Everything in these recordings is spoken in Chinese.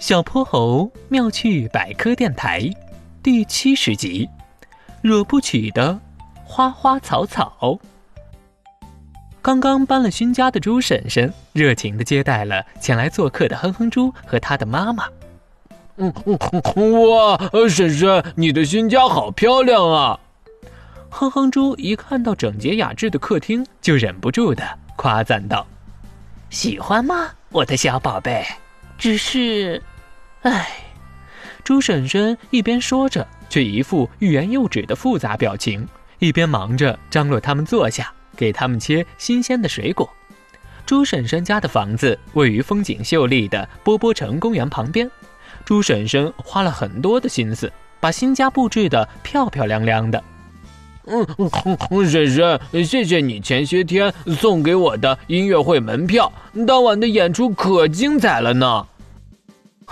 小泼猴妙趣百科电台第七十集：惹不起的花花草草。刚刚搬了新家的猪婶婶热情的接待了前来做客的哼哼猪和他的妈妈。嗯哇，婶婶，你的新家好漂亮啊！哼哼猪一看到整洁雅致的客厅，就忍不住的夸赞道：“喜欢吗，我的小宝贝？只是……”唉，猪婶婶一边说着，却一副欲言又止的复杂表情，一边忙着张罗他们坐下，给他们切新鲜的水果。猪婶婶家的房子位于风景秀丽的波波城公园旁边，猪婶婶花了很多的心思，把新家布置得漂漂亮亮的。嗯，婶婶，谢谢你前些天送给我的音乐会门票，当晚的演出可精彩了呢。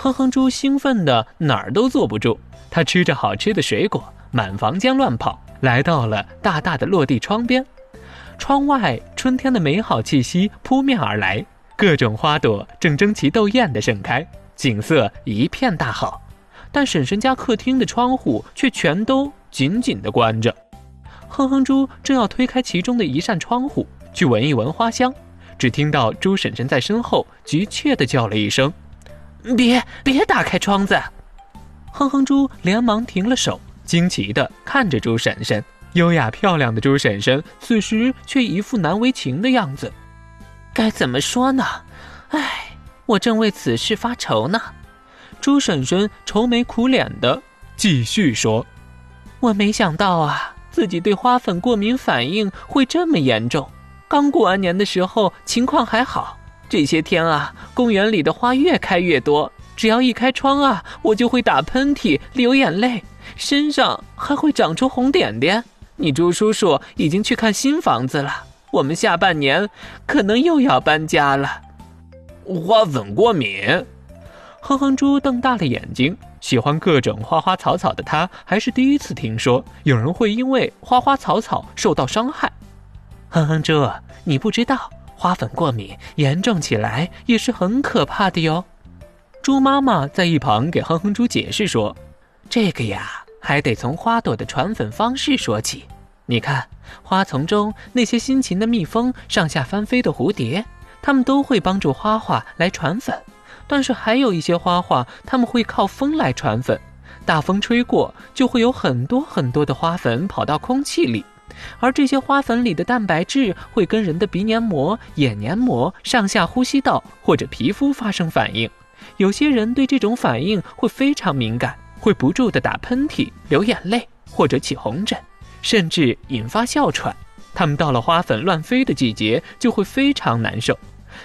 哼哼猪兴奋的哪儿都坐不住，他吃着好吃的水果，满房间乱跑，来到了大大的落地窗边。窗外春天的美好气息扑面而来，各种花朵正争奇斗艳的盛开，景色一片大好。但婶婶家客厅的窗户却全都紧紧地关着。哼哼猪正要推开其中的一扇窗户去闻一闻花香，只听到猪婶婶在身后急切地叫了一声。别别打开窗子！哼哼猪连忙停了手，惊奇地看着猪婶婶。优雅漂亮的猪婶婶此时却一副难为情的样子。该怎么说呢？唉，我正为此事发愁呢。猪婶婶愁眉苦脸的继续说：“我没想到啊，自己对花粉过敏反应会这么严重。刚过完年的时候情况还好。”这些天啊，公园里的花越开越多，只要一开窗啊，我就会打喷嚏、流眼泪，身上还会长出红点点。你猪叔叔已经去看新房子了，我们下半年可能又要搬家了。花粉过敏？哼哼猪瞪大了眼睛，喜欢各种花花草草的他，还是第一次听说有人会因为花花草草受到伤害。哼哼猪，你不知道。花粉过敏严重起来也是很可怕的哟。猪妈妈在一旁给哼哼猪解释说：“这个呀，还得从花朵的传粉方式说起。你看，花丛中那些辛勤的蜜蜂、上下翻飞的蝴蝶，它们都会帮助花花来传粉。但是还有一些花花，它们会靠风来传粉。大风吹过，就会有很多很多的花粉跑到空气里。”而这些花粉里的蛋白质会跟人的鼻黏膜、眼黏膜、上下呼吸道或者皮肤发生反应，有些人对这种反应会非常敏感，会不住地打喷嚏、流眼泪或者起红疹，甚至引发哮喘。他们到了花粉乱飞的季节就会非常难受。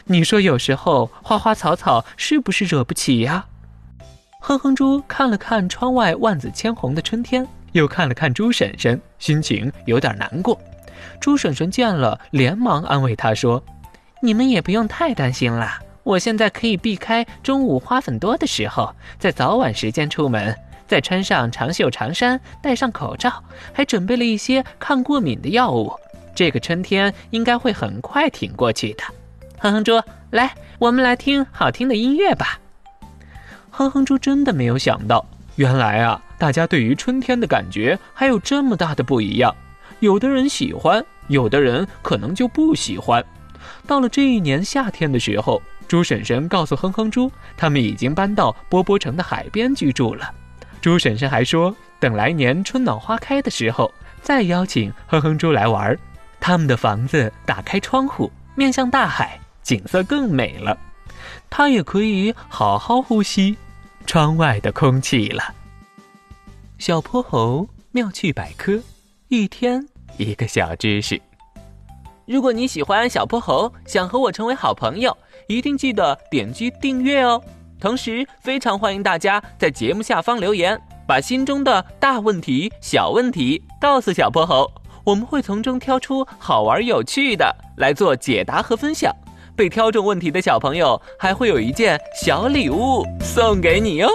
你说有时候花花草草是不是惹不起呀？哼哼猪看了看窗外万紫千红的春天。又看了看猪婶婶，心情有点难过。猪婶婶见了，连忙安慰她说：“你们也不用太担心了，我现在可以避开中午花粉多的时候，在早晚时间出门，再穿上长袖长衫，戴上口罩，还准备了一些抗过敏的药物。这个春天应该会很快挺过去的。”哼哼猪，来，我们来听好听的音乐吧。哼哼猪真的没有想到。原来啊，大家对于春天的感觉还有这么大的不一样。有的人喜欢，有的人可能就不喜欢。到了这一年夏天的时候，猪婶婶告诉哼哼猪，他们已经搬到波波城的海边居住了。猪婶婶还说，等来年春暖花开的时候，再邀请哼哼猪来玩。他们的房子打开窗户，面向大海，景色更美了。他也可以好好呼吸。窗外的空气了。小泼猴妙趣百科，一天一个小知识。如果你喜欢小泼猴，想和我成为好朋友，一定记得点击订阅哦。同时，非常欢迎大家在节目下方留言，把心中的大问题、小问题告诉小泼猴，我们会从中挑出好玩有趣的来做解答和分享。被挑中问题的小朋友还会有一件小礼物送给你哟。